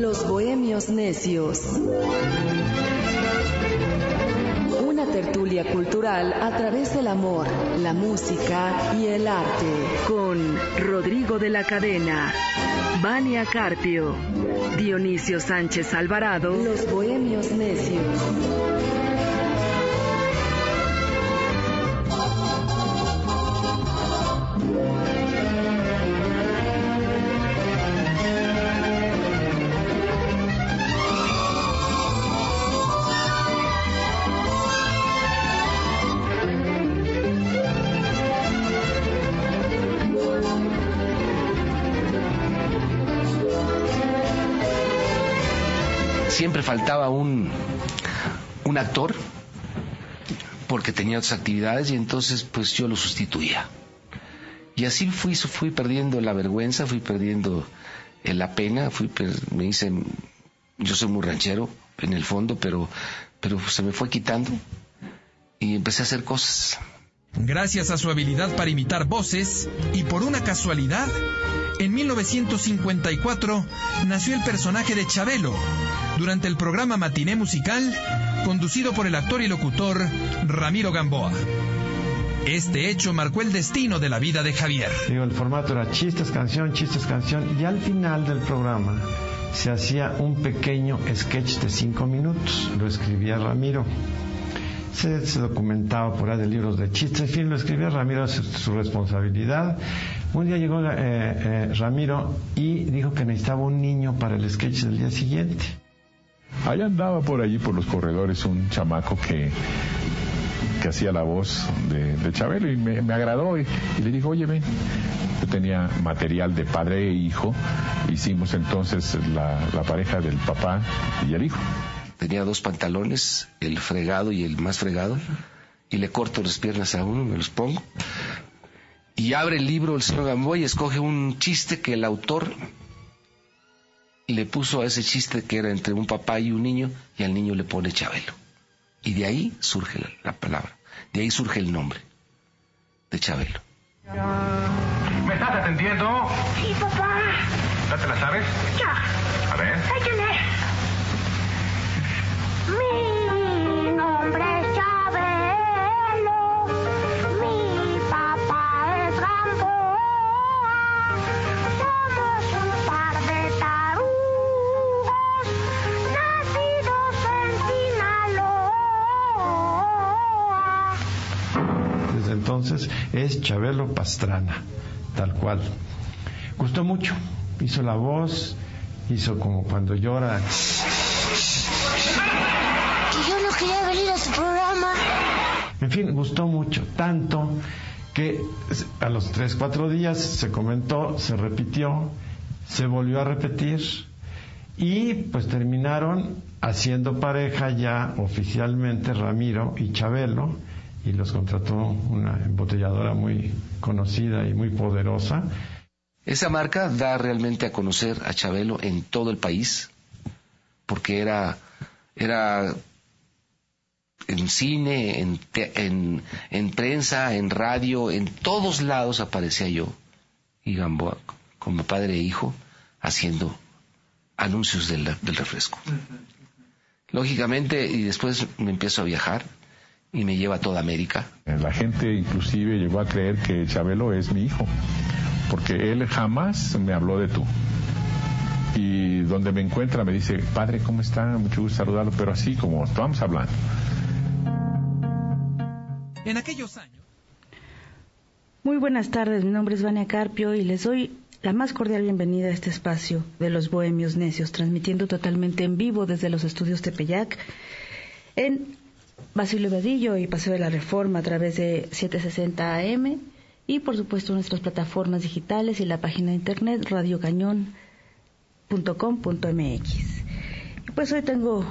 Los Bohemios Necios. Una tertulia cultural a través del amor, la música y el arte. Con Rodrigo de la Cadena, Vania Carpio, Dionisio Sánchez Alvarado. Los Bohemios Necios. Faltaba un, un actor porque tenía otras actividades y entonces pues yo lo sustituía. Y así fui, fui perdiendo la vergüenza, fui perdiendo eh, la pena, fui, me hice, yo soy muy ranchero en el fondo, pero, pero se me fue quitando y empecé a hacer cosas. Gracias a su habilidad para imitar voces y por una casualidad, en 1954 nació el personaje de Chabelo durante el programa Matiné Musical conducido por el actor y locutor Ramiro Gamboa. Este hecho marcó el destino de la vida de Javier. El formato era chistes, canción, chistes, canción, y al final del programa se hacía un pequeño sketch de cinco minutos. Lo escribía Ramiro. Se, documentaba por ahí de libros de chistes, en fin, lo escribía Ramiro, su, su responsabilidad. Un día llegó eh, eh, Ramiro y dijo que necesitaba un niño para el sketch del día siguiente. Ahí andaba por allí, por los corredores, un chamaco que, que hacía la voz de, Chabelo y me, agradó y, le dijo, oye, ven, yo tenía material de padre e hijo, hicimos entonces la pareja del papá y el hijo. Tenía dos pantalones, el fregado y el más fregado, y le corto las piernas a uno, me los pongo, y abre el libro el señor Gamboa y escoge un chiste que el autor le puso a ese chiste que era entre un papá y un niño y al niño le pone Chabelo. Y de ahí surge la, palabra, de ahí surge el nombre de Chabelo. ¿Me estás atendiendo? Sí, papá. ¿Ya te la sabes? Ya. A ver. Entonces es Chabelo Pastrana, tal cual. Gustó mucho, hizo la voz, hizo como cuando llora. Que yo no quería venir a su programa. En fin, gustó mucho, tanto que a los tres, cuatro días se comentó, se repitió, se volvió a repetir y pues terminaron haciendo pareja ya oficialmente Ramiro y Chabelo y los contrató una embotelladora muy conocida y muy poderosa. Esa marca da realmente a conocer a Chabelo en todo el país porque era era en cine, en, en, en, prensa, en radio, en todos lados aparecía yo y Gamboa como padre e hijo haciendo anuncios del, del refresco. Lógicamente, y después me empiezo a viajar y me lleva a toda América. La gente inclusive llegó a creer que Chabelo es mi hijo, porque él jamás me habló de tú. Y donde me encuentra me dice, padre, ¿cómo está? Mucho gusto saludarlo, pero así como estamos hablando. En aquellos años. Muy buenas tardes, mi nombre es Vania Carpio y les doy la más cordial bienvenida a este espacio de los Bohemios Necios, transmitiendo totalmente en vivo desde los estudios Tepeyac en Basilio Vadillo y Paseo de la Reforma a través de 760 AM y por supuesto nuestras plataformas digitales y la página de internet radiocañón.com.mx. Pues hoy tengo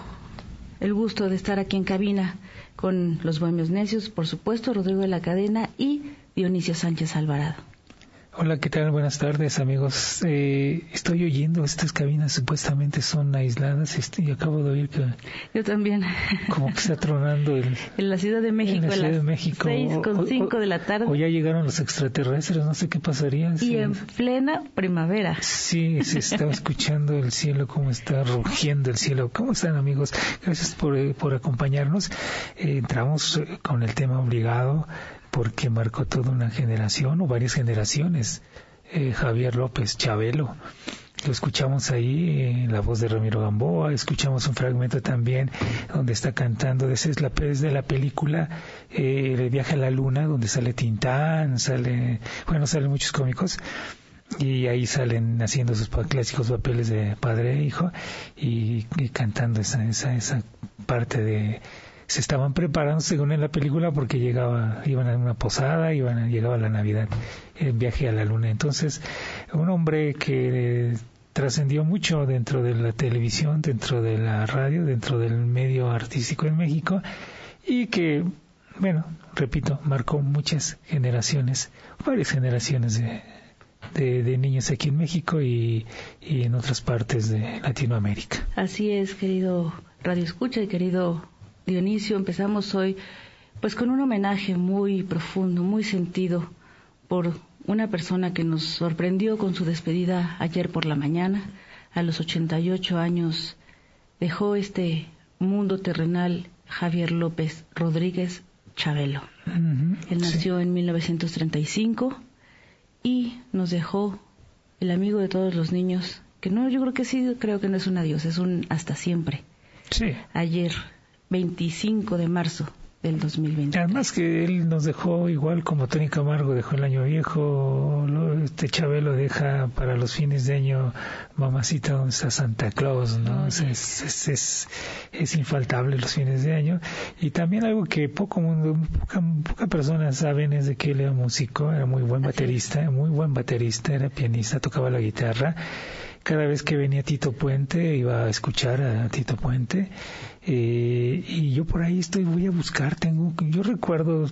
el gusto de estar aquí en cabina con los Bohemios Necios, por supuesto, Rodrigo de la Cadena y Dionisio Sánchez Alvarado. Hola, ¿qué tal? Buenas tardes, amigos. Eh, estoy oyendo, estas cabinas supuestamente son aisladas este, y acabo de oír que... Yo también. Como que está tronando el... En la Ciudad de México, en la Ciudad de México. 6 con O- 5 o- de la tarde. O ya llegaron los extraterrestres, no sé qué pasaría. y en plena primavera. Sí, se está escuchando el cielo, cómo está rugiendo el cielo. ¿Cómo están amigos? Gracias por, eh, por acompañarnos. Eh, entramos eh, con el tema obligado porque marcó toda una generación o varias generaciones. Eh, Javier López Chabelo. Lo escuchamos ahí en la voz de Ramiro Gamboa, escuchamos un fragmento también donde está cantando, esa es la, de la película eh, El viaje a la luna, donde sale Tintán, sale, bueno, salen muchos cómicos, y ahí salen haciendo sus clásicos papeles de padre e hijo y, y cantando esa, esa, esa parte de se estaban preparando según en la película porque llegaba iban a una posada iban a, llegaba la navidad el viaje a la luna entonces un hombre que eh, trascendió mucho dentro de la televisión dentro de la radio dentro del medio artístico en México y que bueno repito marcó muchas generaciones varias generaciones de, de, de niños aquí en México y, y en otras partes de Latinoamérica. Así es, querido Radio Escucha y querido Dionisio. Empezamos hoy pues con un homenaje muy profundo, muy sentido por una persona que nos sorprendió con su despedida ayer por la mañana. A los 88 años dejó este mundo terrenal Javier López Rodríguez Chabelo. Él sí. nació en 1935 y nos dejó el amigo de todos los niños, que no, yo creo que sí, creo que no es un adiós, es un hasta siempre. Sí. Ayer, 25 de marzo del 2020. Además que él nos dejó igual como Tony Camargo dejó el año viejo, lo- este Chabelo deja para los fines de año Mamacita donde está Santa Claus, ¿no? Es, es, es, es- es infaltable los fines de año. Y también algo que poco mundo, poca, poca personas saben es de que él era músico, era muy buen baterista, muy buen baterista, era pianista, tocaba la guitarra. Cada vez que venía Tito Puente iba a escuchar a Tito Puente eh, y yo por ahí estoy, voy a buscar, tengo, yo recuerdo,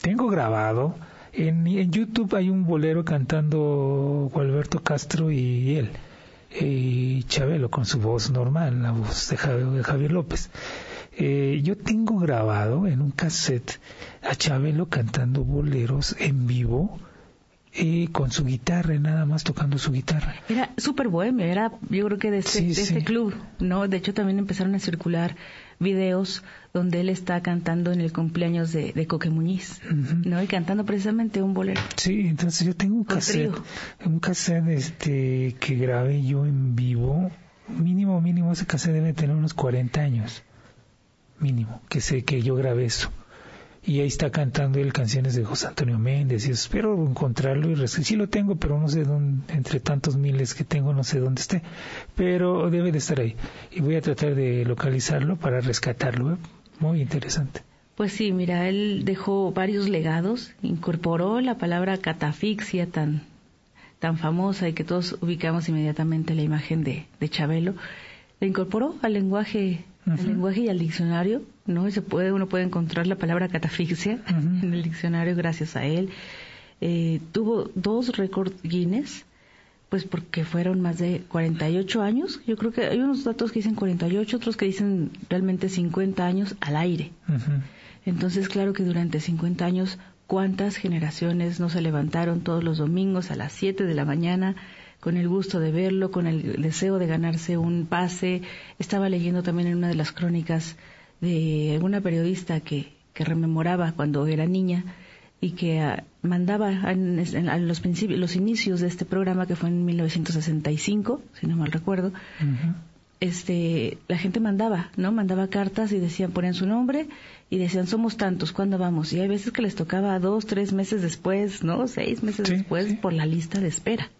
tengo grabado, en, YouTube hay un bolero cantando Gualberto Castro y él, y Chabelo con su voz normal, la voz de Javier, de Javier López. Eh, yo tengo grabado en un cassette a Chabelo cantando boleros en vivo y con su guitarra, nada más tocando su guitarra. Era súper bohemio, era yo creo que de, este, Sí, de este sí. club, ¿no? De hecho también empezaron a circular videos donde él está cantando en el cumpleaños de, de Coque Muñiz, Ujú. ¿no? Y cantando precisamente un bolero. Sí, entonces yo tengo un cassette, un cassette este que grabé yo en vivo, mínimo mínimo ese cassette debe tener unos 40 años. Mínimo, que sé que yo grabé eso. Y ahí está cantando él canciones de José Antonio Méndez y espero encontrarlo y res- sí lo tengo, pero no sé dónde, entre tantos miles que tengo, no sé dónde esté, pero debe de estar ahí. Y voy a tratar de localizarlo para rescatarlo, ¿eh? muy interesante. Pues sí, mira, él dejó varios legados, incorporó la palabra catafixia tan, tan famosa y que todos ubicamos inmediatamente la imagen de, de Chabelo, la incorporó al lenguaje, al lenguaje y al diccionario, ¿no? Se puede, uno puede encontrar la palabra catafixia en el diccionario gracias a él. Eh, tuvo dos récords Guinness, pues porque fueron más de 48 años. Yo creo que hay unos datos que dicen 48, otros que dicen realmente 50 años al aire. Entonces, claro que durante 50 años, ¿cuántas generaciones no se levantaron todos los domingos a las 7 de la mañana con el gusto de verlo, con el deseo de ganarse un pase? Estaba leyendo también en una de las crónicas de alguna periodista que, que rememoraba cuando era niña y que ah, mandaba a los principios, los inicios de este programa que fue en 1965, si no mal recuerdo, este, la gente mandaba, ¿no? Mandaba cartas y decían, ponían su nombre y decían, somos tantos, ¿cuándo vamos? Y hay veces que les tocaba dos, tres meses después, ¿no? Seis meses Sí, después sí. por la lista de espera.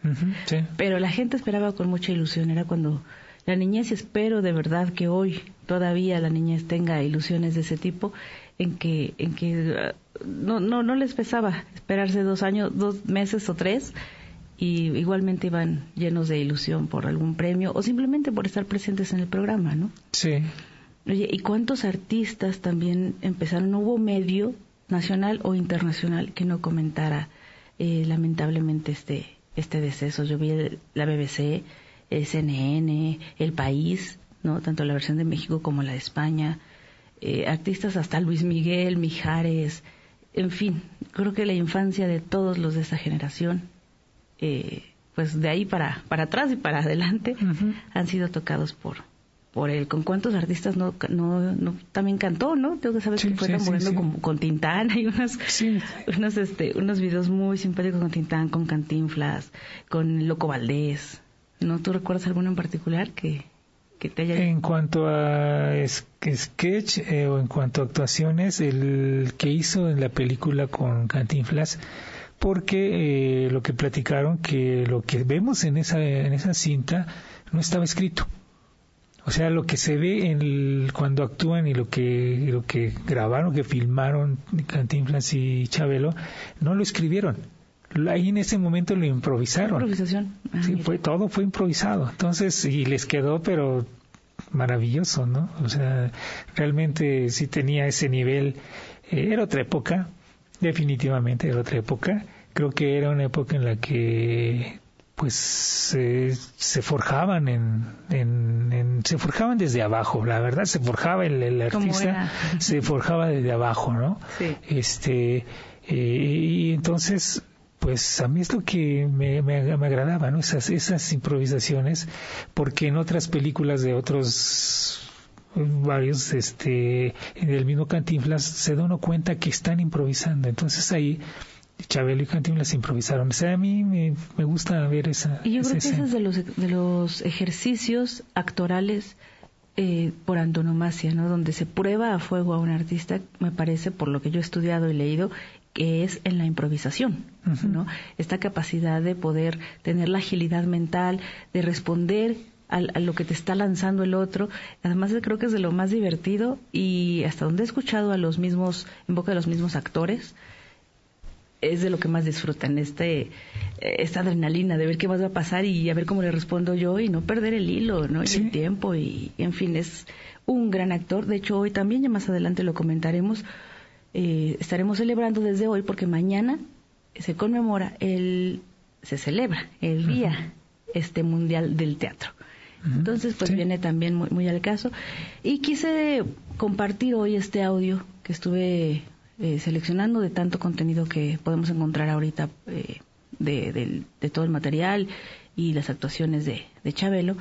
Sí. Pero la gente esperaba con mucha ilusión, era cuando la niñez, y espero de verdad que hoy todavía la niñez tenga ilusiones de ese tipo, en que, en que no, no, no les pesaba esperarse dos años, dos meses o tres, y igualmente iban llenos de ilusión por algún premio o simplemente por estar presentes en el programa, ¿no? Sí. Oye, ¿y cuántos artistas también empezaron? No hubo medio nacional o internacional que no comentara eh, lamentablemente este, este deceso. Yo vi el- la BBC, CNN, El País, ¿no? Tanto la versión de México como la de España. Eh, artistas hasta Luis Miguel, Mijares, en fin, creo que la infancia de todos los de esa generación, eh, pues de ahí para, para atrás y para adelante, han sido tocados por por él. ¿Con cuántos artistas no, no, no también cantó, no? Tengo que saber Sí, que fue sí, como con Tintán. Hay unos, unos, este, unos videos muy simpáticos con Tintán, con Cantinflas, con Loco Valdés. ¿No? ¿Tú recuerdas alguno en particular que, que te haya... En cuanto a sketch eh, o en cuanto a actuaciones, el que hizo en la película con Cantinflas, porque eh, lo que platicaron que lo que vemos en esa en esa cinta no estaba escrito. O sea, lo que se ve en cuando actúan y lo que lo que grabaron, que filmaron Cantinflas y Chabelo, no lo escribieron. Ahí en ese momento lo improvisaron. improvisación? Ah, Sí, fue todo fue improvisado. Entonces, y les quedó, pero maravilloso, ¿no? O sea, realmente sí tenía ese nivel. Eh, era otra época, definitivamente era otra época. Creo que era una época en la que pues eh, se forjaban en, en, en- se forjaban desde abajo la verdad se forjaba el, el ¿Cómo artista se forjaba desde abajo no Sí. este eh, y entonces pues a mí es lo que me, me, me agradaba no esas esas improvisaciones porque en otras películas de otros varios este en el mismo Cantinflas se da uno cuenta que están improvisando. Entonces ahí Chabelo y Cantinflas improvisaron. O sea a mí me, me gusta ver esa Y yo creo que ese es de los, de los ejercicios actorales eh, por antonomasia, ¿no? Donde se prueba a fuego a un artista, me parece, por lo que yo he estudiado y leído, que es en la improvisación. ¿no? Esta capacidad de poder tener la agilidad mental, de responder al- a lo que te está lanzando el otro. Además, creo que es de lo más divertido y hasta donde he escuchado a los mismos, en boca de los mismos actores, es de lo que más disfrutan, este, eh, esta adrenalina de ver qué más va a pasar y a ver cómo le respondo yo y no perder el hilo, ¿no? Y el tiempo y, en fin, es un gran actor. De hecho, hoy también, ya más adelante lo comentaremos, eh, estaremos celebrando desde hoy porque mañana se conmemora el, se celebra el Día este Mundial del Teatro. Entonces, pues Sí. viene también muy, muy al caso. Y quise compartir hoy este audio que estuve eh, seleccionando de tanto contenido que podemos encontrar ahorita eh, de, de todo el material y las actuaciones de, de Chabelo.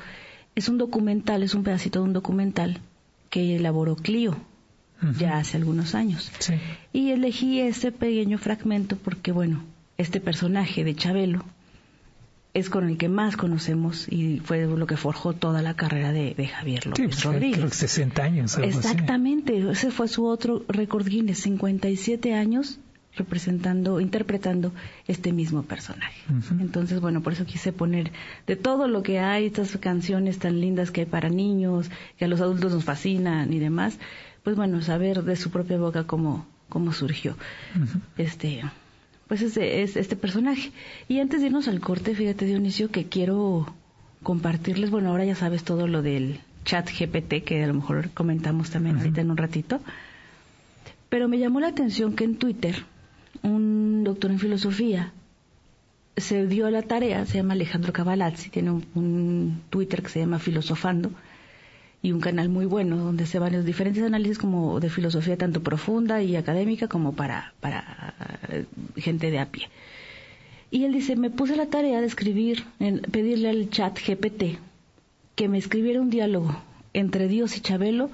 Es un documental, es un pedacito de un documental que elaboró Clio Ya hace algunos años. Sí. Y elegí este pequeño fragmento porque, bueno, este personaje de Chabelo es con el que más conocemos y fue lo que forjó toda la carrera de, de Javier Sí, López pues, Rodríguez. creo que 60 años. algo así. Exactamente, ese fue su otro récord Guinness, 57 años representando, interpretando este mismo personaje. Entonces, bueno, por eso quise poner de todo lo que hay, estas canciones tan lindas que hay para niños, que a los adultos nos fascinan y demás, pues bueno, saber de su propia boca cómo, cómo surgió. Este pues este, es este personaje. Y antes de irnos al corte, fíjate Dionisio que quiero compartirles, bueno, ahora ya sabes todo lo del chat GPT que a lo mejor comentamos también ahorita en un ratito, pero me llamó la atención que en Twitter un doctor en filosofía se dio a la tarea, se llama Alejandro Cavalazzi, tiene un, un Twitter que se llama Filosofando y un canal muy bueno donde se van los diferentes análisis como de filosofía tanto profunda y académica como para, para eh, gente de a pie. Y él dice, me puse la tarea de escribir, en- pedirle al chat GPT que me escribiera un diálogo entre Dios y Chabelo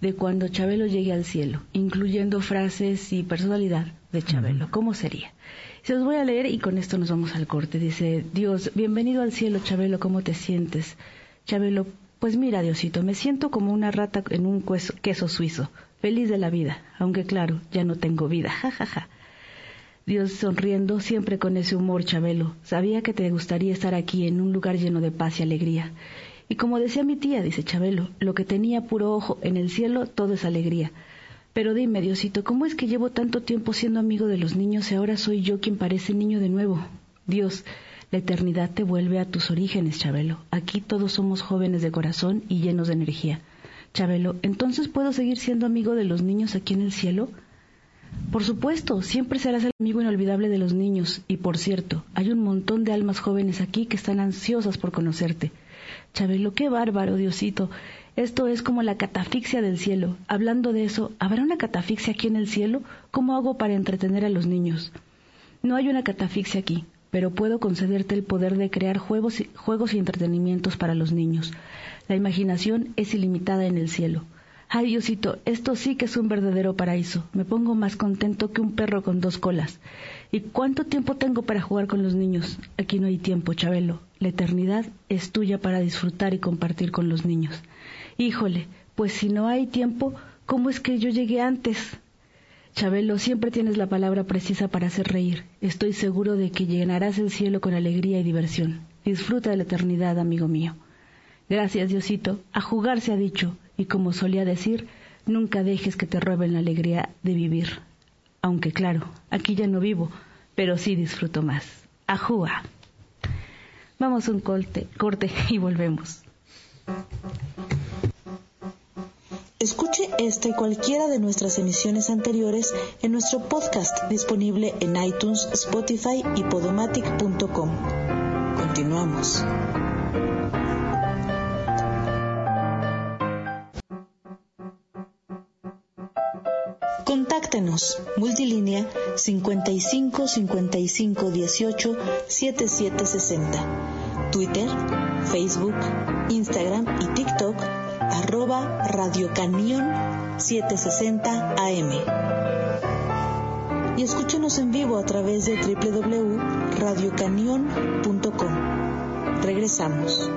de cuando Chabelo llegue al cielo, incluyendo frases y personalidad de Chabelo. ¿Cómo sería? Se los voy a leer y con esto nos vamos al corte. Dice, Dios, bienvenido al cielo, Chabelo, ¿cómo te sientes? Chabelo, pues mira, Diosito, me siento como una rata en un queso, suizo, feliz de la vida, aunque claro, ya no tengo vida, ja, ja, ja. Dios sonriendo, siempre con ese humor, Chabelo. Sabía que te gustaría estar aquí en un lugar lleno de paz y alegría. Y como decía mi tía, dice Chabelo, lo que tenía puro ojo en el cielo, todo es alegría. Pero dime, Diosito, ¿cómo es que llevo tanto tiempo siendo amigo de los niños y ahora soy yo quien parece niño de nuevo? Dios, la eternidad te vuelve a tus orígenes, Chabelo. Aquí todos somos jóvenes de corazón y llenos de energía. Chabelo, ¿entonces puedo seguir siendo amigo de los niños aquí en el cielo? Por supuesto, siempre serás el amigo inolvidable de los niños. Y por cierto, hay un montón de almas jóvenes aquí que están ansiosas por conocerte. Chabelo, qué bárbaro, Diosito. Esto es como la catafixia del cielo. Hablando de eso, ¿habrá una catafixia aquí en el cielo? ¿Cómo hago para entretener a los niños? No hay una catafixia aquí, pero puedo concederte el poder de crear juegos y, juegos y entretenimientos para los niños. La imaginación es ilimitada en el cielo. Ay, Diosito, esto sí que es un verdadero paraíso. Me pongo más contento que un perro con dos colas. ¿Y cuánto tiempo tengo para jugar con los niños? Aquí no hay tiempo, Chabelo. La eternidad es tuya para disfrutar y compartir con los niños. Híjole, pues si no hay tiempo, ¿cómo es que yo llegué antes? Chabelo, siempre tienes la palabra precisa para hacer reír. Estoy seguro de que llenarás el cielo con alegría y diversión. Disfruta de la eternidad, amigo mío. Gracias, Diosito. A jugar se ha dicho, y como solía decir, nunca dejes que te roben la alegría de vivir. Aunque claro, aquí ya no vivo, pero sí disfruto más. Ajúa. Vamos un corte y volvemos. Escuche esta y cualquiera de nuestras emisiones anteriores en nuestro podcast disponible en iTunes, Spotify y podomatic.com. Continuamos. Contáctenos. Multilínea 55 55 18 77 60. Twitter, Facebook, Instagram y TikTok arroba Radio Canión 760 AM. Y escúchenos en vivo a través de www.radiocanión.com. Regresamos.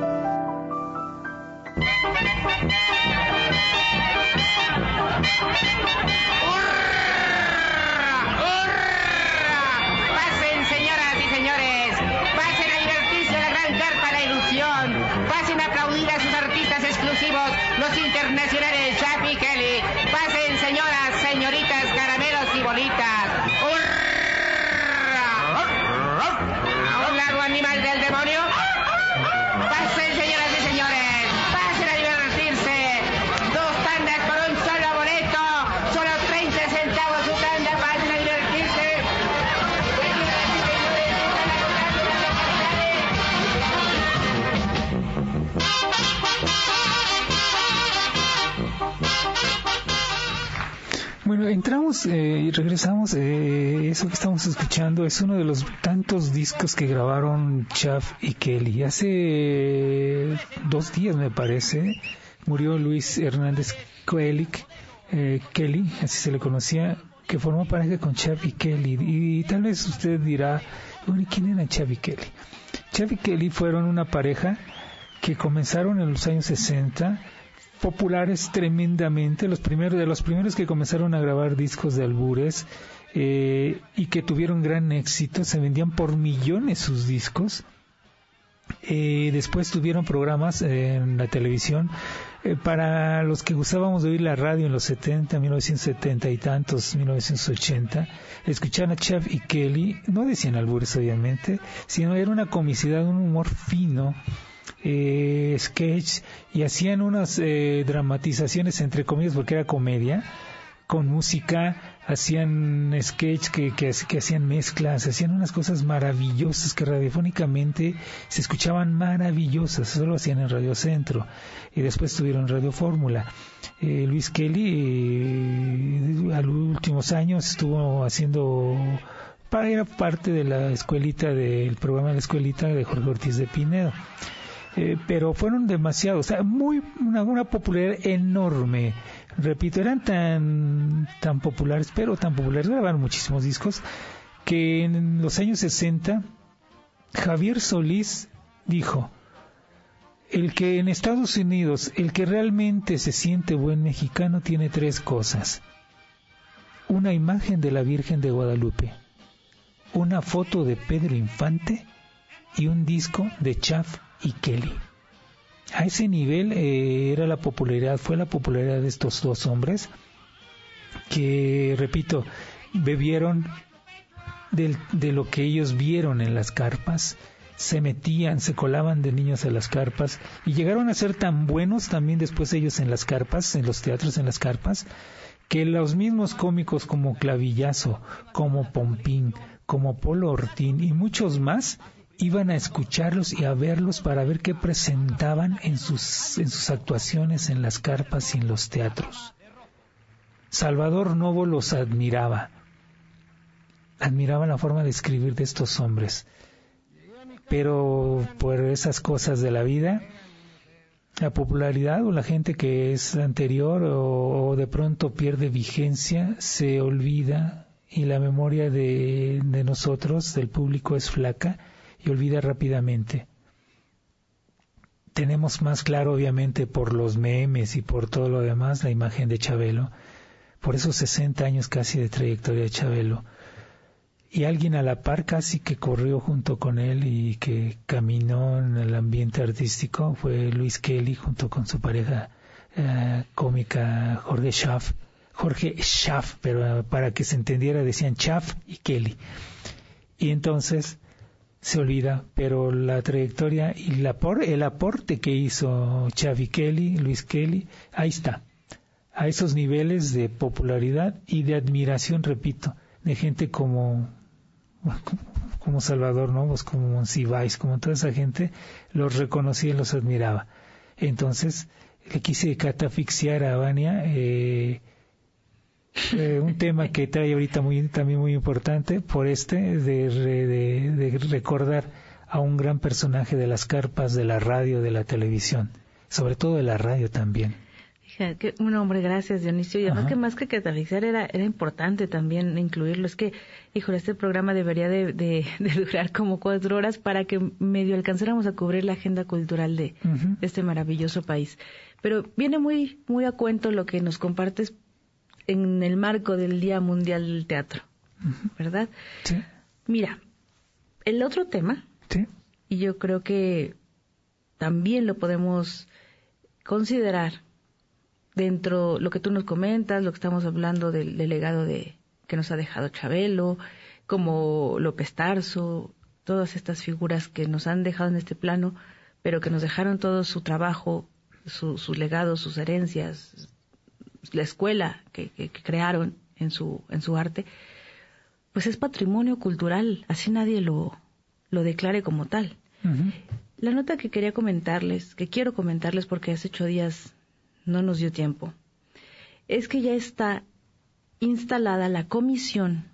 Entramos eh, y regresamos. eh, eso que estamos escuchando es uno de los tantos discos que grabaron Chaff y Kelly. Hace dos días, me parece, murió Luis Hernández Kelly, eh, Kelly, así se le conocía, que formó pareja con Chaff y Kelly. Y, tal vez usted dirá, ¿y ¿quién era Chaff y Kelly? Chaff y Kelly fueron una pareja que comenzaron en los años 60 populares tremendamente, los primeros de los primeros que comenzaron a grabar discos de albures eh, y que tuvieron gran éxito, se vendían por millones sus discos. Eh, después tuvieron programas en la televisión eh, para los que gustábamos de oír la radio en los 70, 1970 y tantos, 1980, escuchaban a Chav y Kelly, no decían albures obviamente, sino era una comicidad, un humor fino, eh, sketch y hacían unas eh, dramatizaciones entre comillas porque era comedia con música hacían sketch que, que, hacían mezclas hacían unas cosas maravillosas que radiofónicamente se escuchaban maravillosas eso lo hacían en Radio Centro y después tuvieron Radio Fórmula. Eh, Luis Kelly eh, a los últimos años estuvo haciendo para era parte de la escuelita del programa de la escuelita de Jorge Ortiz de Pinedo eh, pero fueron demasiados, o sea, muy una, una, popularidad enorme. Repito, eran tan tan populares, pero tan populares, grabaron muchísimos discos que en los años 60 Javier Solís dijo, el que en Estados Unidos, el que realmente se siente buen mexicano tiene tres cosas. Una imagen de la Virgen de Guadalupe, una foto de Pedro Infante y un disco de Chaff y Kelly. A ese nivel eh, era la popularidad, fue la popularidad de estos dos hombres que, repito, bebieron del, de lo que ellos vieron en las carpas, se metían, se colaban de niños a las carpas y llegaron a ser tan buenos también después ellos en las carpas, en los teatros en las carpas, que los mismos cómicos como Clavillazo, como Pompín, como Polo Ortín y muchos más iban a escucharlos y a verlos para ver qué presentaban en sus, en sus actuaciones en las carpas y en los teatros. Salvador Novo los admiraba, admiraba la forma de escribir de estos hombres, pero por esas cosas de la vida, la popularidad o la gente que es anterior o, de pronto pierde vigencia, se olvida y la memoria de, de nosotros, del público, es flaca y olvida rápidamente. Tenemos más claro, obviamente, por los memes y por todo lo demás, la imagen de Chabelo, por esos 60 años casi de trayectoria de Chabelo. Y alguien a la par casi que corrió junto con él y que caminó en el ambiente artístico fue Luis Kelly junto con su pareja eh, cómica Jorge Schaff. Jorge Schaff, pero para que se entendiera decían Schaff y Kelly. Y entonces se olvida, pero la trayectoria y la el aporte que hizo Chavi Kelly, Luis Kelly, ahí está, a esos niveles de popularidad y de admiración, repito, de gente como como Salvador Novos, como Monsiváis, como toda esa gente, los reconocía y los admiraba. Entonces, le quise catafixiar a Vania eh, eh, un tema que trae ahorita muy, también muy importante por este de, de, recordar a un gran personaje de las carpas de la radio, de la televisión, sobre todo de la radio también. Que un hombre, gracias Dionisio. Y además que más que catalizar era, era importante también incluirlo. Es que, híjole, este programa debería de, de, durar como cuatro horas para que medio alcanzáramos a cubrir la agenda cultural de, este maravilloso país. Pero viene muy, muy a cuento lo que nos compartes en el marco del Día Mundial del Teatro, ¿verdad? Sí. Mira, el otro tema, ¿Sí? y yo creo que también lo podemos considerar dentro lo que tú nos comentas, lo que estamos hablando del, legado de que nos ha dejado Chabelo, como López Tarso, todas estas figuras que nos han dejado en este plano, pero que nos dejaron todo su trabajo, sus legados, sus herencias, la escuela que, crearon en su, en su arte, pues es patrimonio cultural, así nadie lo, lo declare como tal. La nota que quería comentarles, que quiero comentarles porque hace ocho días no nos dio tiempo, es que ya está instalada la comisión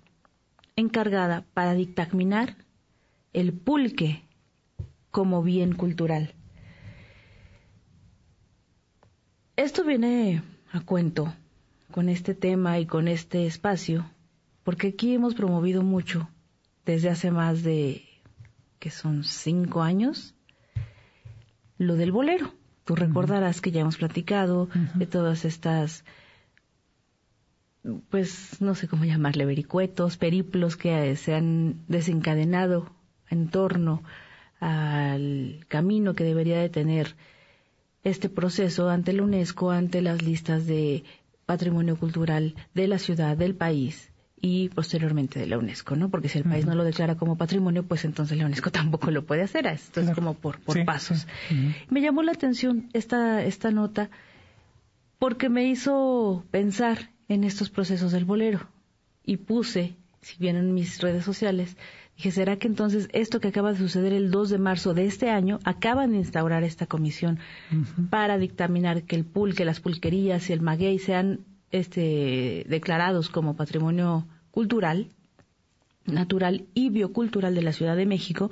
encargada para dictaminar el pulque como bien cultural. Esto viene a cuento con este tema y con este espacio, porque aquí hemos promovido mucho desde hace más de, que son cinco años, lo del bolero. Tú recordarás que ya hemos platicado de todas estas, pues no sé cómo llamarle, vericuetos, periplos que se han desencadenado en torno al camino que debería de tener este proceso ante la UNESCO, ante las listas de patrimonio cultural de la ciudad, del país y posteriormente de la UNESCO, ¿no? Porque si el país no lo declara como patrimonio, pues entonces la UNESCO tampoco lo puede hacer. Esto es como por, por pasos. Me llamó la atención esta, esta nota porque me hizo pensar en estos procesos del bolero y puse, si bien en mis redes sociales, Dije, ¿será que entonces esto que acaba de suceder el 2 de marzo de este año, acaban de instaurar esta comisión para dictaminar que el pulque, las pulquerías y el maguey sean este, declarados como patrimonio cultural, natural y biocultural de la Ciudad de México?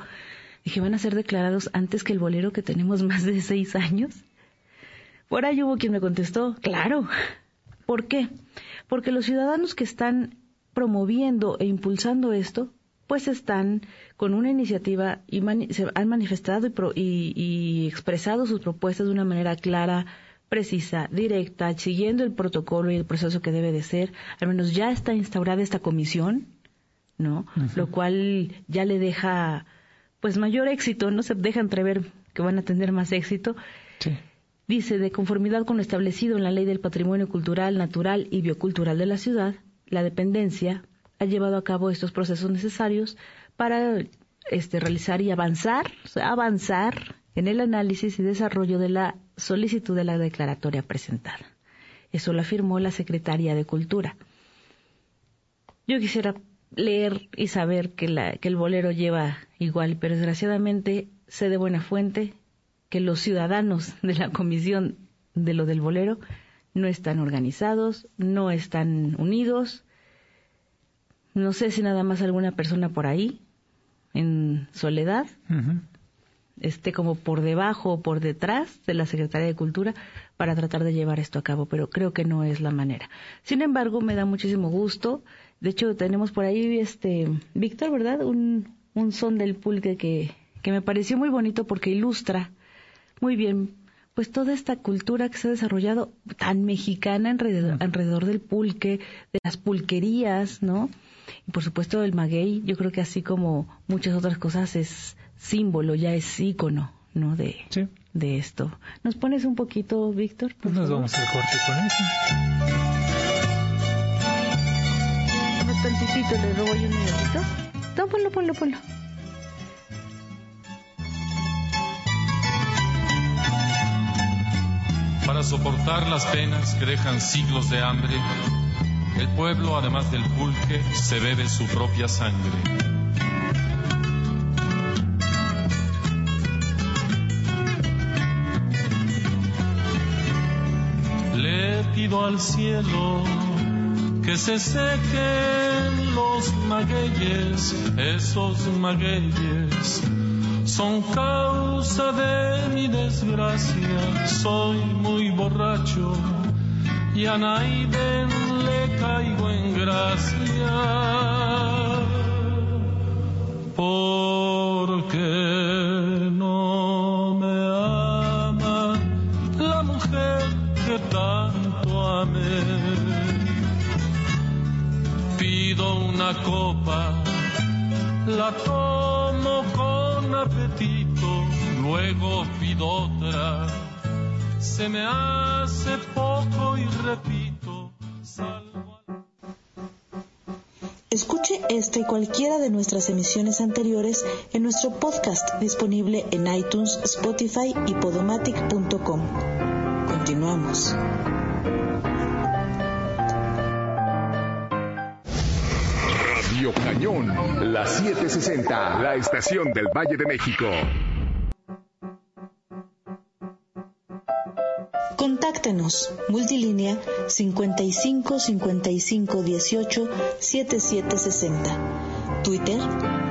Dije, ¿van a ser declarados antes que el bolero que tenemos más de seis años? Por ahí hubo quien me contestó, claro. ¿Por qué? Porque los ciudadanos que están promoviendo e impulsando esto pues están con una iniciativa y se han manifestado y, expresado sus propuestas de una manera clara, precisa, directa, siguiendo el protocolo y el proceso que debe de ser. Al menos ya está instaurada esta comisión, ¿no? Lo cual ya le deja, pues, mayor éxito, no se deja entrever que van a tener más éxito. Dice, de conformidad con lo establecido en la Ley del Patrimonio Cultural, Natural y Biocultural de la Ciudad, la dependencia ha llevado a cabo estos procesos necesarios para este, realizar y avanzar, avanzar en el análisis y desarrollo de la solicitud de la declaratoria presentada. Eso lo afirmó la secretaria de Cultura. Yo quisiera leer y saber que, que el bolero lleva igual, pero desgraciadamente sé de buena fuente que los ciudadanos de la comisión de lo del bolero no están organizados, no están unidos. No sé si nada más alguna persona por ahí, en soledad, esté como por debajo o por detrás de la Secretaría de Cultura para tratar de llevar esto a cabo, pero creo que no es la manera. Sin embargo, me da muchísimo gusto. De hecho, tenemos por ahí, este, Víctor, ¿verdad? Un, un son del pulque que, que me pareció muy bonito porque ilustra muy bien pues toda esta cultura que se ha desarrollado tan mexicana alrededor, alrededor del pulque, de las pulquerías, ¿no? Y por supuesto el maguey, yo creo que así como muchas otras cosas es símbolo, ya es ícono, ¿no? De, de esto. ¿Nos pones un poquito, Víctor? Pues nos vamos al corte con eso. Un tantitito, le robo yo un minutito. No, ponlo, ponlo, ponlo. Para soportar las penas que dejan siglos de hambre, el pueblo, además del pulque, se bebe su propia sangre. Le pido al cielo que se sequen los magueyes, esos magueyes son causa de mi desgracia. Soy muy borracho y a Naiden le caigo en gracia. Porque no me ama la mujer que tanto amé. Pido una copa, la tomo con apetito, luego pido otra. Se me hace poco y repito, esta y cualquiera de nuestras emisiones anteriores en nuestro podcast disponible en iTunes, Spotify y podomatic.com. Continuamos. Radio Cañón, la 760, la estación del Valle de México. Contáctenos, multilínea 55 55 18 77 60. Twitter,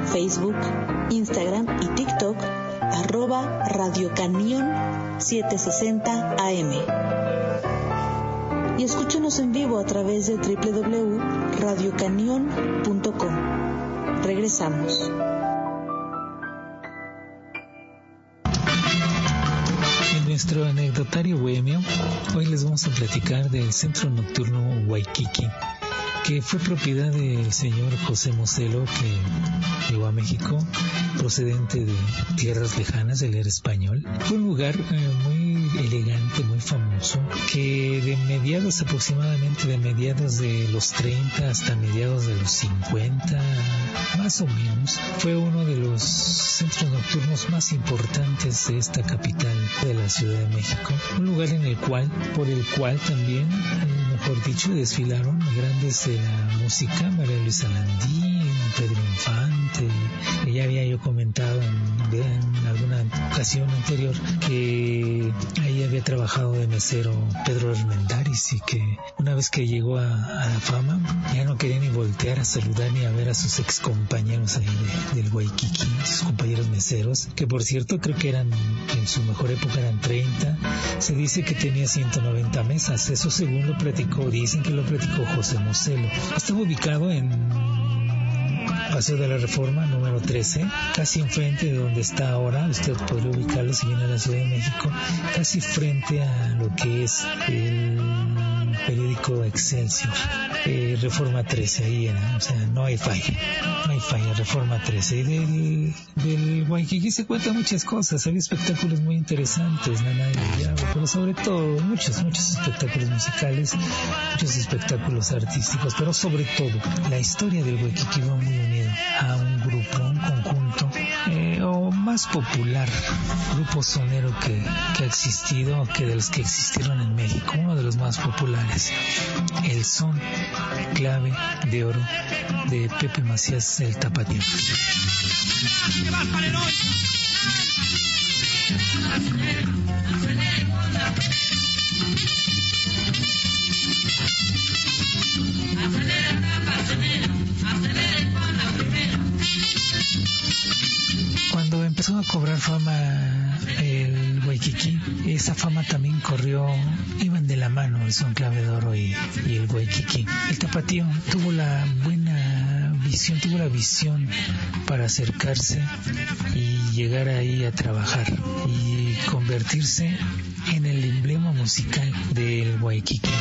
Facebook, Instagram y TikTok, arroba Radio Cañón 760 AM. Y escúchenos en vivo a través de www.radiocanion.com. Regresamos. Nuestro anecdotario bohemio, hoy les vamos a platicar del centro nocturno Waikiki, que fue propiedad del señor José Moselo, que llegó a México procedente de tierras lejanas, él era español. Fue un lugar eh, muy elegante, muy famoso, que de mediados aproximadamente, de mediados de los 30 hasta mediados de los 50, más o menos, fue uno de los centros nocturnos más importantes de esta capital de la Ciudad de México. Un lugar en el cual, por el cual también, eh, mejor dicho, desfilaron grandes de la música, María Luisa Landín, Pedro Infante, que ya había yo comentado en, en alguna ocasión anterior que ahí había trabajado de mesero Pedro Armendáriz y que una vez que llegó a, la fama ya no quería ni voltear a saludar ni a ver a sus ex compañeros ahí de, del Waikiki, sus compañeros meseros, que por cierto creo que eran en su mejor época eran 30, se dice que tenía 190 mesas, eso según lo platicó, dicen que lo platicó José Moselo. Estaba ubicado en Paseo de la Reforma número 13, casi enfrente de donde está ahora, usted podría ubicarlo si viene a la Ciudad de México, casi frente a lo que es el periódico Excelsior, eh, Reforma 13, ahí era, o sea, no hay falla, no hay falla, Reforma 13. Y del, del se cuentan muchas cosas, había espectáculos muy interesantes, Nana Diablo, pero sobre todo muchos, muchos espectáculos musicales, muchos espectáculos artísticos, pero sobre todo la historia del Waikiki va muy unida a un grupo, un conjunto, más popular grupo sonero que, que ha existido, que de los que existieron en México, uno de los más populares, el son clave de oro de Pepe Macías el Tapatío. Cobrar fama el Waikiki, esa fama también corrió, iban de la mano el son clave de oro y, y el Waikiki. El tapatío tuvo la buena visión, tuvo la visión para acercarse y llegar ahí a trabajar y convertirse en el emblema musical del Waikiki.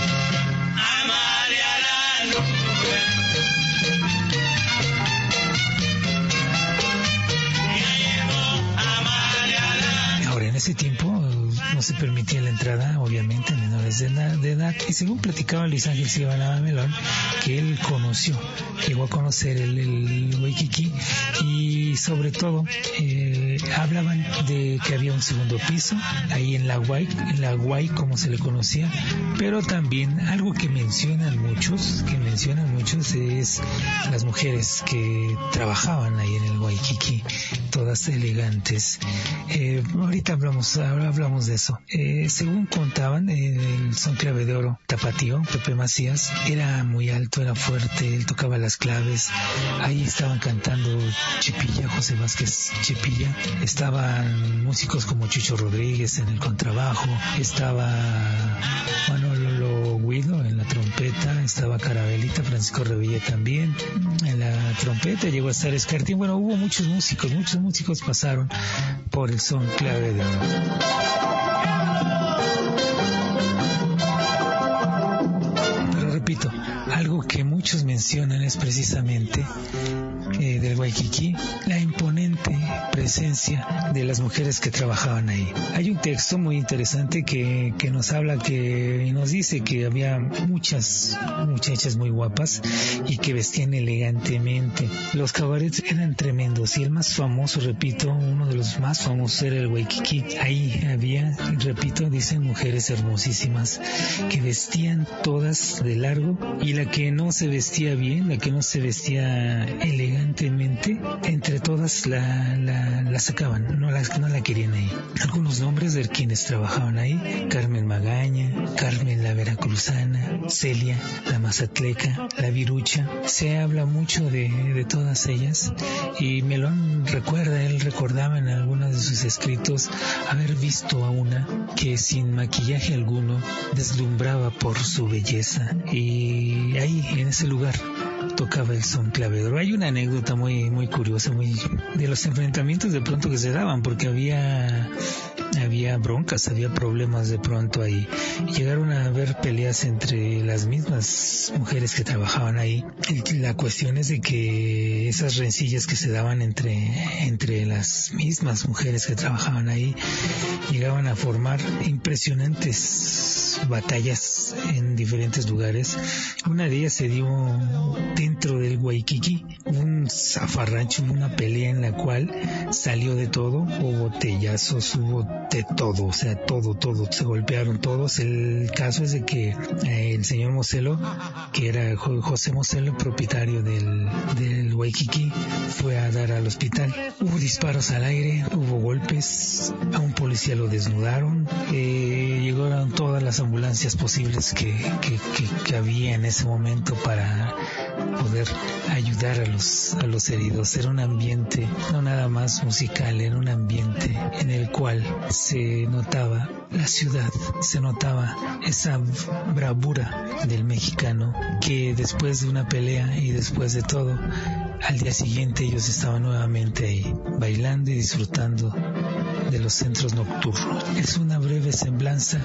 Ese tiempo no se permitía la entrada, obviamente, menores de, de edad. Y según platicaba Luis Ángel Silva Melón, que él conoció, llegó a conocer el, el Waikiki y sobre todo eh, hablaban de que había un segundo piso ahí en la Guay, en la Guay como se le conocía, pero también algo que mencionan muchos, que mencionan muchos es las mujeres que trabajaban ahí en el Waikiki, todas elegantes. Eh, ahorita hablamos, ahora hablamos de eso. Eh, según contaban, eh, el son clave de oro tapatío, Pepe Macías, era muy alto, era fuerte, él tocaba las claves. Ahí estaban cantando Chipilla, José Vázquez Chipilla. Estaban músicos como Chucho Rodríguez en el contrabajo. Estaba Manolo Guido en la trompeta. Estaba Carabelita, Francisco Revilla también en la trompeta. Llegó a estar Escartín. Bueno, hubo muchos músicos, muchos músicos pasaron por el son clave de oro. Pero repito, algo que muchos mencionan es precisamente eh, del Waikiki, la imponente presencia de las mujeres que trabajaban ahí. Hay un texto muy interesante que, que nos habla que y nos dice que había muchas muchachas muy guapas y que vestían elegantemente. Los cabarets eran tremendos y el más famoso, repito, uno de los más famosos era el Waikiki. Ahí había, repito, dicen mujeres hermosísimas que vestían todas de largo y la que no se vestía bien, la que no se vestía elegantemente, entre todas la sacaban, no la, no la querían ahí. Algunos nombres de quienes trabajaban ahí, Carmen Magaña, Carmen la Veracruzana, Celia, la Mazatleca, la Virucha, se habla mucho de, de todas ellas y Melón recuerda, él recordaba en algunos de sus escritos haber visto a una que sin maquillaje alguno deslumbraba por su belleza y ahí en ese lugar tocaba el son clavedor. Hay una anécdota muy muy curiosa, muy de los enfrentamientos de pronto que se daban porque había había broncas, había problemas de pronto ahí. Llegaron a haber peleas entre las mismas mujeres que trabajaban ahí. La cuestión es de que esas rencillas que se daban entre, entre las mismas mujeres que trabajaban ahí llegaban a formar impresionantes batallas en diferentes lugares. Una de ellas se dio dentro del Waikiki, un zafarrancho, una pelea en la cual salió de todo, hubo botellazos, hubo de todo, o sea, todo, todo, se golpearon todos. El caso es de que eh, el señor Moselo, que era Jo- José Moselo, propietario del, del Waikiki, fue a dar al hospital. Hubo disparos al aire, hubo golpes, a un policía lo desnudaron, eh, llegaron todas las ambulancias posibles que, que, que- que había en ese momento para poder ayudar a los, a los heridos. Era un ambiente no nada más musical, era un ambiente en el cual se notaba la ciudad, se notaba esa bravura del mexicano que después de una pelea y después de todo, al día siguiente ellos estaban nuevamente ahí, bailando y disfrutando de los centros nocturnos. Es una breve semblanza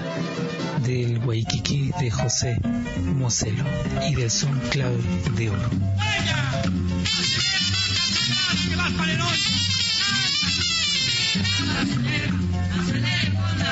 del Waikiki de José Moselo y del son clave de oro. Pero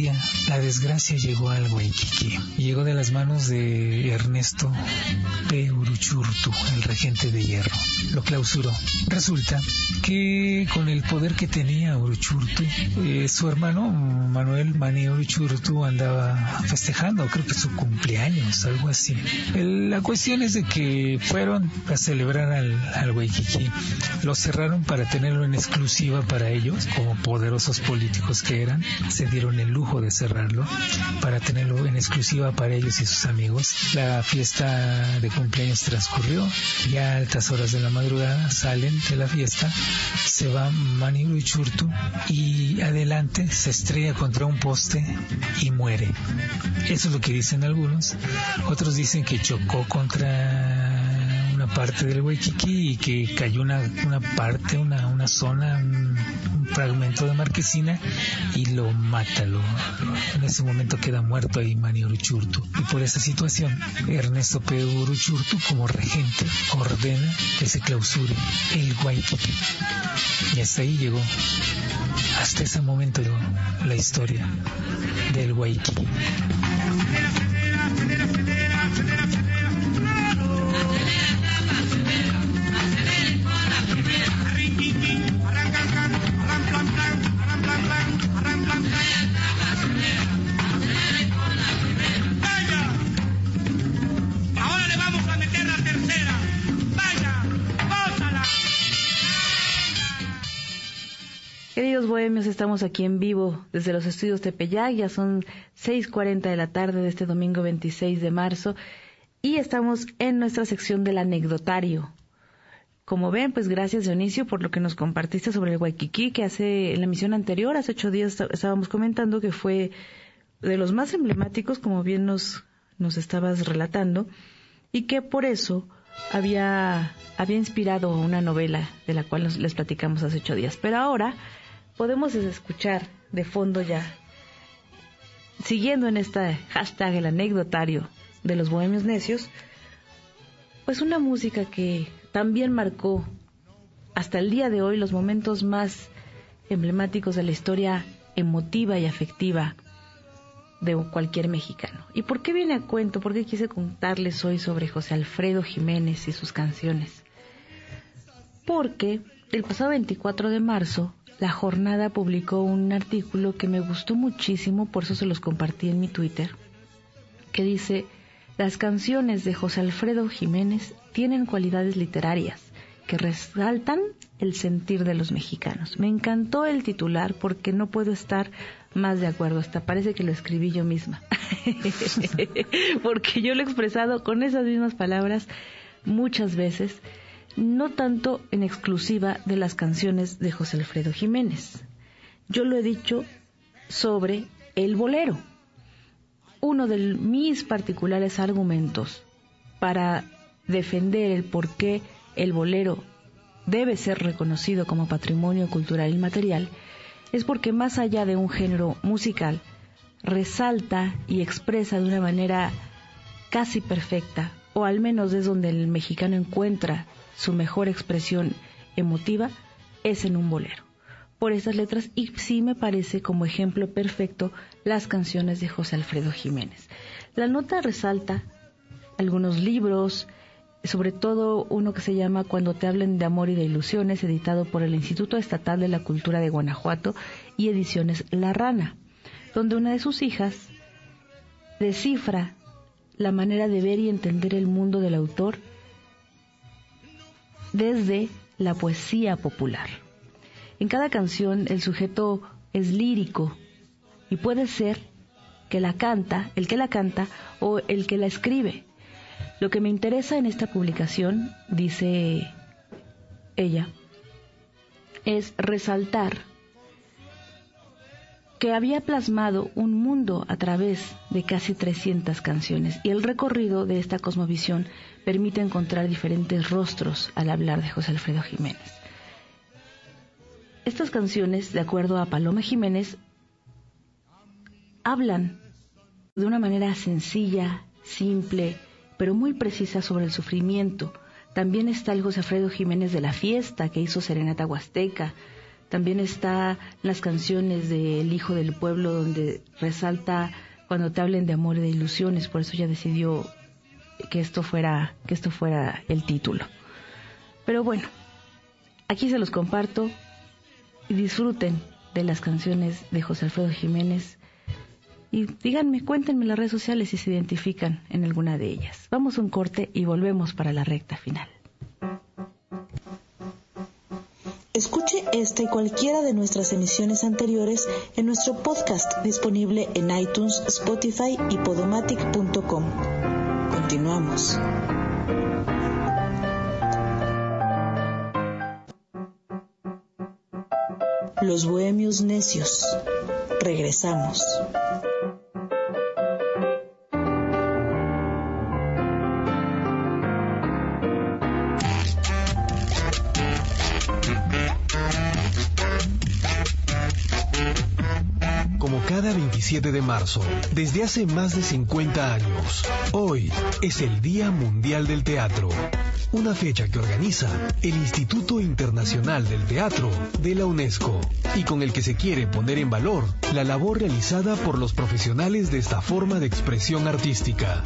día la desgracia llegó al Waikiki. Llegó de las manos de Ernesto P. Uruchurtu, el regente de hierro. Lo clausuró. Resulta que con el poder que tenía Uruchurtu, eh, su hermano Manuel Mani Uruchurtu andaba festejando, creo que su cumpleaños, algo así. El- la cuestión es de que fueron a celebrar al, al Waikiki. Lo cerraron para tenerlo en exclusiva para ellos, como poderosos políticos que eran. Se dieron el lujo de cerrarlo para tenerlo en exclusiva para ellos y sus amigos. La fiesta de cumpleaños transcurrió. Ya a altas horas de la madrugada salen de la fiesta, se va Mani Uruchurtu y adelante se estrella contra un poste y muere. Eso es lo que dicen algunos. Otros dicen que chocó contra una parte del Waikiki y que cayó una, una parte, una, una zona, fragmento de marquesina y lo mata. Lo, en ese momento queda muerto ahí Mani Uruchurtu. Y por esa situación, Ernesto P. Uruchurtu, como regente, ordena que se clausure el Waikiki. Y hasta ahí llegó, hasta ese momento la historia del Waikiki. Bohemios, estamos aquí en vivo desde los estudios Tepeyac, ya son 6.40 de la tarde de este domingo 26 de marzo y estamos en nuestra sección del anecdotario. Como ven, pues gracias Dionisio por lo que nos compartiste sobre el Waikiki, que hace en la emisión anterior, hace ocho días está- estábamos comentando que fue de los más emblemáticos, como bien nos, nos estabas relatando, y que por eso había, había inspirado una novela de la cual nos- les platicamos hace ocho días. Pero ahora podemos escuchar de fondo ya, siguiendo en esta hashtag el anecdotario de los bohemios necios, pues una música que también marcó hasta el día de hoy los momentos más emblemáticos de la historia emotiva y afectiva de cualquier mexicano. ¿Y por qué viene a cuento? ¿Por qué quise contarles hoy sobre José Alfredo Jiménez y sus canciones? Porque el pasado 24 de marzo, la jornada publicó un artículo que me gustó muchísimo, por eso se los compartí en mi Twitter, que dice, las canciones de José Alfredo Jiménez tienen cualidades literarias que resaltan el sentir de los mexicanos. Me encantó el titular porque no puedo estar más de acuerdo, hasta parece que lo escribí yo misma, porque yo lo he expresado con esas mismas palabras muchas veces, no tanto en exclusiva de las canciones de José Alfredo Jiménez. Yo lo he dicho sobre el bolero. Uno de mis particulares argumentos para defender el por qué el bolero debe ser reconocido como patrimonio cultural inmaterial es porque más allá de un género musical, resalta y expresa de una manera casi perfecta, o al menos es donde el mexicano encuentra su mejor expresión emotiva, es en un bolero. Por esas letras, y sí me parece como ejemplo perfecto las canciones de José Alfredo Jiménez. La nota resalta algunos libros, sobre todo uno que se llama Cuando te hablen de amor y de ilusiones, editado por el Instituto Estatal de la Cultura de Guanajuato y Ediciones La Rana, donde una de sus hijas descifra la manera de ver y entender el mundo del autor desde la poesía popular. En cada canción el sujeto es lírico y puede ser que la canta, el que la canta o el que la escribe. Lo que me interesa en esta publicación, dice ella, es resaltar que había plasmado un mundo a través de casi 300 canciones y el recorrido de esta cosmovisión permite encontrar diferentes rostros al hablar de José Alfredo Jiménez. Estas canciones, de acuerdo a Paloma Jiménez, hablan de una manera sencilla, simple, pero muy precisa sobre el sufrimiento. También está el José Alfredo Jiménez de la fiesta, que hizo Serenata Huasteca. También está las canciones de El Hijo del Pueblo, donde resalta cuando te hablen de amor y de ilusiones, por eso ya decidió que esto fuera, que esto fuera el título. Pero bueno, aquí se los comparto y disfruten de las canciones de José Alfredo Jiménez y díganme, cuéntenme en las redes sociales si se identifican en alguna de ellas. Vamos a un corte y volvemos para la recta final. Escuche esta y cualquiera de nuestras emisiones anteriores en nuestro podcast disponible en iTunes, Spotify y podomatic.com. Continuamos. Los Bohemios Necios. Regresamos. de marzo, desde hace más de 50 años. Hoy es el Día Mundial del Teatro, una fecha que organiza el Instituto Internacional del Teatro de la UNESCO y con el que se quiere poner en valor la labor realizada por los profesionales de esta forma de expresión artística.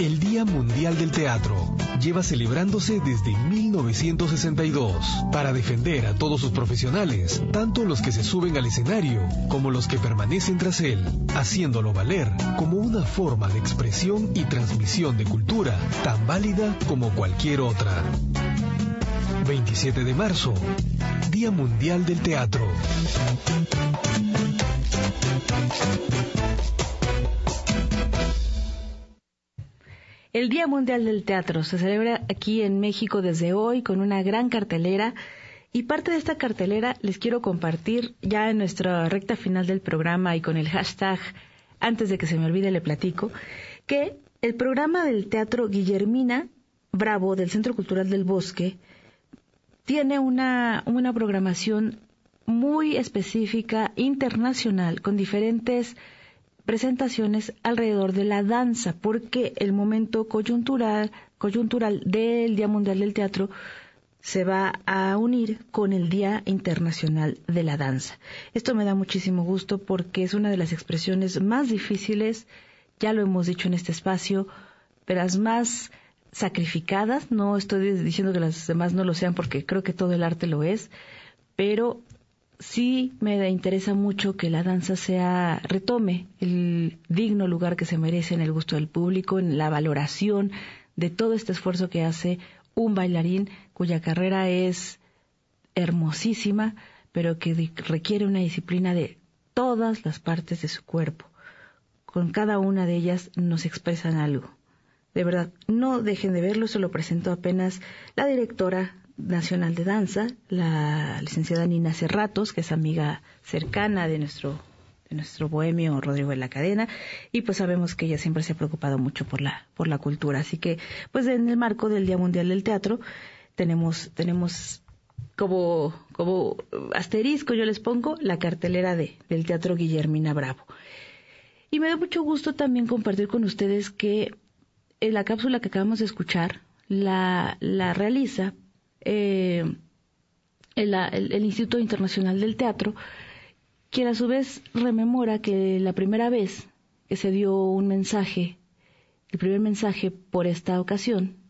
El Día Mundial del Teatro lleva celebrándose desde 1962 para defender a todos sus profesionales, tanto los que se suben al escenario como los que permanecen tras él, haciéndolo valer como una forma de expresión y transmisión de cultura tan válida como cualquier otra. 27 de marzo, Día Mundial del Teatro. El Día Mundial del Teatro se celebra aquí en México desde hoy con una gran cartelera y parte de esta cartelera les quiero compartir ya en nuestra recta final del programa y con el hashtag antes de que se me olvide le platico que el programa del Teatro Guillermina Bravo del Centro Cultural del Bosque tiene una, una programación muy específica, internacional, con diferentes presentaciones alrededor de la danza, porque el momento coyuntural, coyuntural del Día Mundial del Teatro se va a unir con el Día Internacional de la Danza. Esto me da muchísimo gusto porque es una de las expresiones más difíciles, ya lo hemos dicho en este espacio, de las más sacrificadas, no estoy diciendo que las demás no lo sean porque creo que todo el arte lo es, pero sí me interesa mucho que la danza sea retome el digno lugar que se merece en el gusto del público, en la valoración de todo este esfuerzo que hace un bailarín cuya carrera es hermosísima, pero que requiere una disciplina de todas las partes de su cuerpo. Con cada una de ellas nos expresan algo. De verdad, no dejen de verlo, se lo presentó apenas la directora Nacional de Danza, la licenciada Nina Cerratos, que es amiga cercana de nuestro, de nuestro bohemio Rodrigo de la Cadena, y pues sabemos que ella siempre se ha preocupado mucho por la, por la cultura. Así que, pues en el marco del Día Mundial del Teatro, tenemos, tenemos como, como asterisco, yo les pongo, la cartelera de, del Teatro Guillermina Bravo. Y me da mucho gusto también compartir con ustedes que en la cápsula que acabamos de escuchar la, la realiza eh, el, el, Instituto Internacional del Teatro, quien a su vez rememora que la primera vez que se dio un mensaje, el primer mensaje por esta ocasión,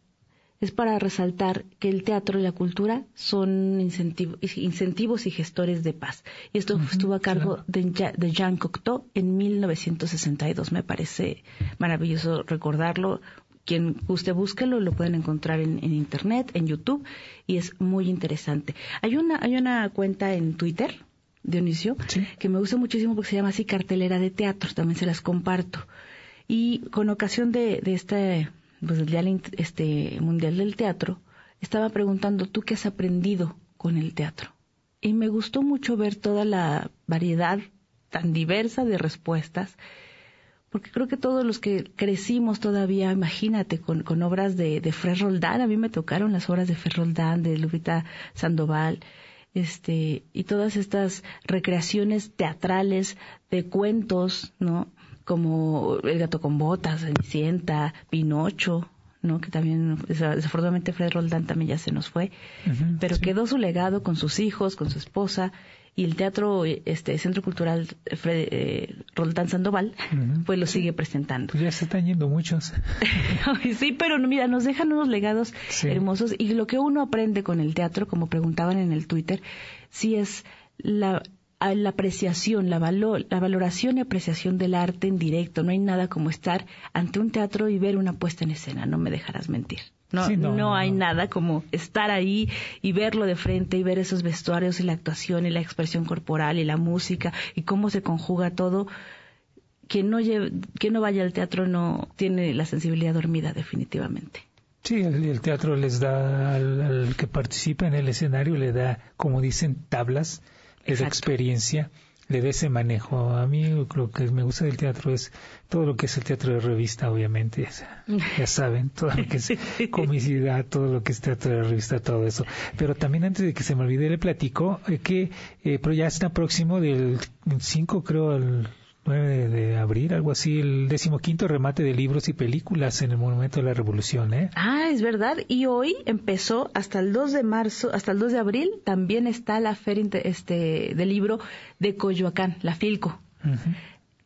es para resaltar que el teatro y la cultura son incentivos y gestores de paz. Y esto estuvo a cargo de, de, Jean Cocteau en 1962. Me parece maravilloso recordarlo quien usted búsquelo, lo pueden encontrar en, internet, en YouTube, y es muy interesante. Hay una, hay una cuenta en Twitter, Dionisio, que me gusta muchísimo porque se llama así Cartelera de Teatro, también se las comparto. Y con ocasión de, de este, pues este, Mundial del Teatro, estaba preguntando, ¿tú qué has aprendido con el teatro? Y me gustó mucho ver toda la variedad tan diversa de respuestas porque creo que todos los que crecimos todavía, imagínate, con, con obras de, de Fred Roldán, a mí me tocaron las obras de Fred Roldán, de Lupita Sandoval, este, y todas estas recreaciones teatrales de cuentos, ¿no? Como El gato con botas, Cenicienta, Pinocho, ¿no? Que también, desafortunadamente, Fred Roldán también ya se nos fue, pero sí. quedó su legado con sus hijos, con su esposa, y el teatro, este Centro Cultural Fred, eh, Roldán Sandoval, pues lo sigue presentando. Pues ya se están yendo muchos. Sí, pero mira, nos dejan unos legados Sí. hermosos y lo que uno aprende con el teatro, como preguntaban en el Twitter, sí es la, la apreciación, la, valo- la valoración y apreciación del arte en directo. No hay nada como estar ante un teatro y ver una puesta en escena, no me dejarás mentir. No, Sí, no, hay no. nada como estar ahí y verlo de frente y ver esos vestuarios y la actuación y la expresión corporal y la música y cómo se conjuga todo quien no, lleve- quien no vaya al teatro no tiene la sensibilidad dormida definitivamente. Sí, el, el teatro les da al, al que participa en el escenario, le da, como dicen, tablas, le da experiencia, le da ese manejo. A mí lo que me gusta del teatro es todo lo que es el teatro de revista, obviamente. ya saben, todo lo que es comicidad, todo lo que es teatro de revista, todo eso. Pero también antes de que se me olvide, le platico eh, que eh, pero ya está próximo del 5, creo, al 9 de, de abril, algo así, el decimoquinto remate de libros y películas en el Monumento de la Revolución, ¿eh? Ah, es verdad. Y hoy empezó hasta el 2 de marzo, hasta el 2 de abril, también está la feria este, del libro de Coyoacán, la Filco.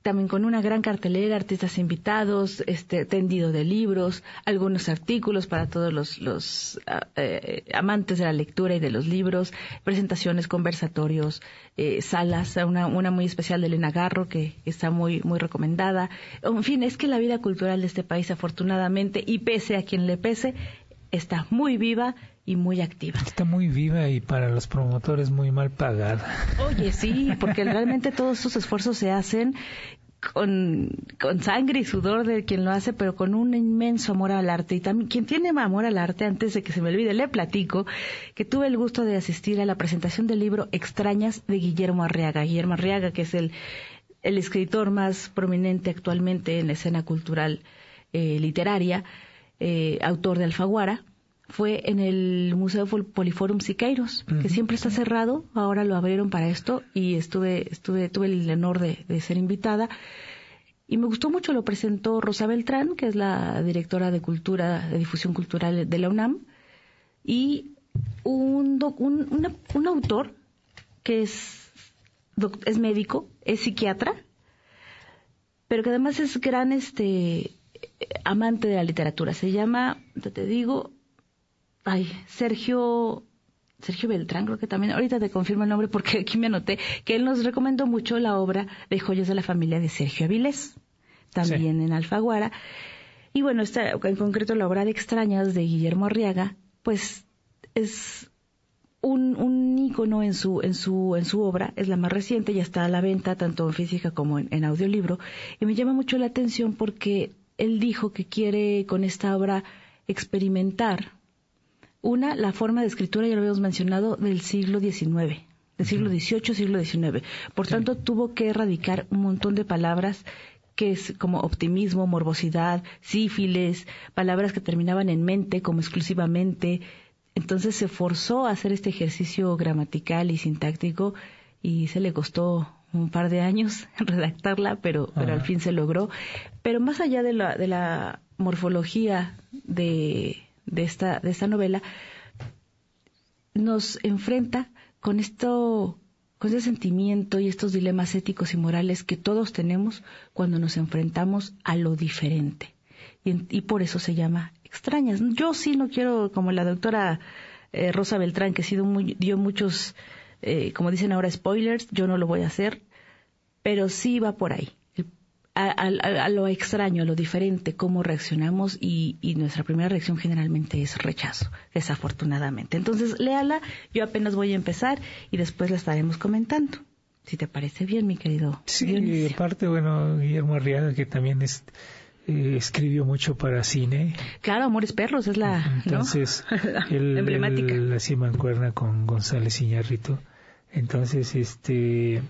También con una gran cartelera, artistas invitados, este tendido de libros, algunos artículos para todos los, ah, eh, amantes de la lectura y de los libros, presentaciones, conversatorios, eh, salas, una, una muy especial de Elena Garro que está muy, muy recomendada. En fin, es que la vida cultural de este país, afortunadamente, y pese a quien le pese, está muy viva y muy activa. Está muy viva y para los promotores muy mal pagada. Oye, sí, porque realmente todos estos esfuerzos se hacen con, con sangre y sudor de quien lo hace, pero con un inmenso amor al arte. Y también quien tiene amor al arte, antes de que se me olvide, le platico que tuve el gusto de asistir a la presentación del libro Extrañas de Guillermo Arriaga. Guillermo Arriaga, que es el, el escritor más prominente actualmente en la escena cultural eh, literaria, eh, autor de Alfaguara, fue en el Museo Pol- Poliforum Siqueiros, que siempre está cerrado, ahora lo abrieron para esto y estuve, estuve, tuve el honor de, de ser invitada. Y me gustó mucho, lo presentó Rosa Beltrán, que es la directora de cultura, de difusión cultural de la UNAM, y un, doc- un, una- un autor que es, doc- es médico, es psiquiatra, pero que además es gran este amante de la literatura. Se llama, te digo, ay, Sergio Sergio Beltrán, creo que también, ahorita te confirmo el nombre porque aquí me anoté, que él nos recomendó mucho la obra de Joyas de la Familia de Sergio Avilés, también en Alfaguara. Y bueno, esta, en concreto la obra de Extrañas de Guillermo Arriaga, pues es un, un ícono en su, en su, en su obra, es la más reciente, ya está a la venta tanto en física como en, en audiolibro, y me llama mucho la atención porque él dijo que quiere con esta obra experimentar una, la forma de escritura, ya lo habíamos mencionado, del siglo XIX, del siglo XVIII, siglo XIX. Por tanto, tuvo que erradicar un montón de palabras que es como optimismo, morbosidad, sífilis, palabras que terminaban en mente como exclusivamente. Entonces se forzó a hacer este ejercicio gramatical y sintáctico y se le costó un par de años redactarla, pero, pero al fin se logró. Pero más allá de la, de la morfología de, de, esta, de esta novela, nos enfrenta con esto, con ese sentimiento y estos dilemas éticos y morales que todos tenemos cuando nos enfrentamos a lo diferente. Y, por eso se llama extrañas. Yo sí no quiero, como la doctora eh, Rosa Beltrán, que ha sido muy, dio muchos, eh, como dicen ahora, spoilers, yo no lo voy a hacer, pero sí va por ahí. A, a- a lo extraño, a lo diferente, cómo reaccionamos y, y nuestra primera reacción generalmente es rechazo, desafortunadamente. Entonces, léala, yo apenas voy a empezar y después la estaremos comentando. Si te parece bien, mi querido. Sí, Dionisio. y aparte, bueno, Guillermo Arriaga, que también es, eh, escribió mucho para cine. Claro, Amores Perros es la ¿no? Entonces, él, emblemática. él hacía mancuerna con González Iñárritu. Entonces, este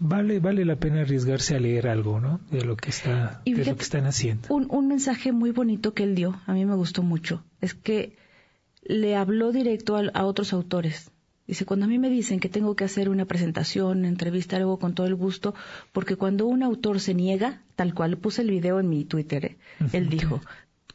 vale vale la pena arriesgarse a leer algo, ¿no? De lo que está Y de lo que están haciendo. Un, un mensaje muy bonito que él dio, a mí me gustó mucho, es que le habló directo a, a otros autores. Dice, cuando a mí me dicen que tengo que hacer una presentación, entrevistar algo con todo el gusto, porque cuando un autor se niega, tal cual puse el video en mi Twitter, ¿eh? él dijo,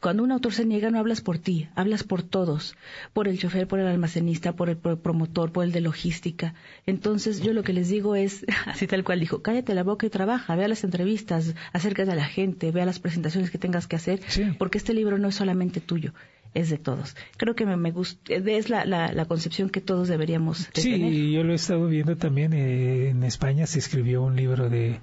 cuando un autor se niega no hablas por ti, hablas por todos, por el chofer, por el almacenista, por el promotor, por el de logística. Entonces yo lo que les digo es, así tal cual dijo, cállate la boca y trabaja, vea las entrevistas, acércate a la gente, vea las presentaciones que tengas que hacer, porque este libro no es solamente tuyo, es de todos. Creo que me, gusta, es la, la, concepción que todos deberíamos sí, tener. Sí, yo lo he estado viendo también. Eh, en España se escribió un libro de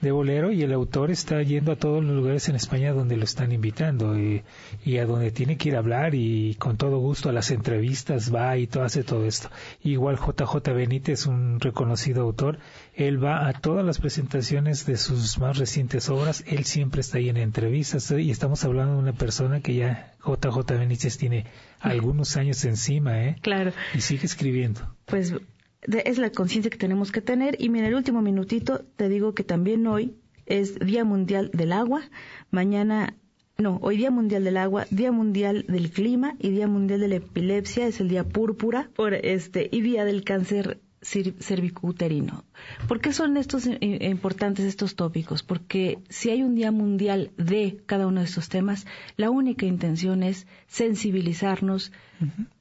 de bolero y el autor está yendo a todos los lugares en España donde lo están invitando y, y, a donde tiene que ir a hablar y con todo gusto a las entrevistas va y todo, hace todo esto. Igual JJ Benítez, un reconocido autor, él va a todas las presentaciones de sus más recientes obras, él siempre está ahí en entrevistas y estamos hablando de una persona que ya JJ Benítez tiene algunos años encima, ¿eh? Claro. Y sigue escribiendo. Pues es la conciencia que tenemos que tener. Y mira, el último minutito te digo que también hoy es Día Mundial del Agua, mañana, no, hoy Día Mundial del Agua, Día Mundial del Clima y Día Mundial de la Epilepsia, es el Día Púrpura, por este, y Día del Cáncer cervicuterino. ¿Por qué son estos importantes estos tópicos? Porque si hay un día mundial de cada uno de estos temas, la única intención es sensibilizarnos,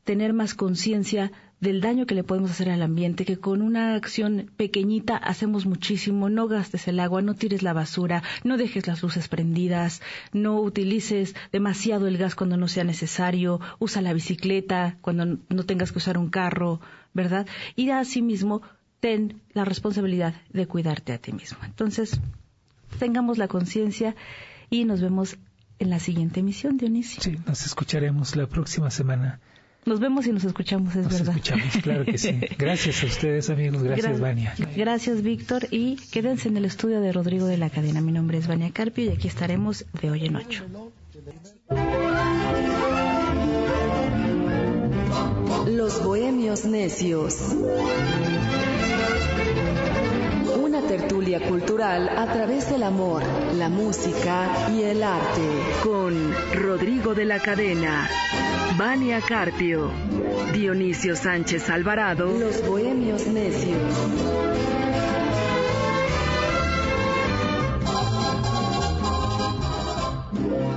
tener más conciencia del daño que le podemos hacer al ambiente, que con una acción pequeñita hacemos muchísimo, no gastes el agua, no tires la basura, no dejes las luces prendidas, no utilices demasiado el gas cuando no sea necesario, usa la bicicleta cuando no tengas que usar un carro, ¿verdad? Y asimismo, ten la responsabilidad de cuidarte a ti mismo. Entonces, tengamos la conciencia y nos vemos en la siguiente emisión, Dionisio. Sí, nos escucharemos la próxima semana. Nos vemos y nos escuchamos, es verdad. Nos escuchamos, claro que sí. Gracias a ustedes, amigos. Gracias, Vania. Gracias, Víctor. Y quédense en el estudio de Rodrigo de la Cadena. Mi nombre es Vania Carpio y aquí estaremos de hoy en ocho. Los Bohemios Necios. Tertulia cultural a través del amor, la música y el arte. Con Rodrigo de la Cadena. Vania Carpio, Dionisio Sánchez Alvarado, Los Bohemios Necios.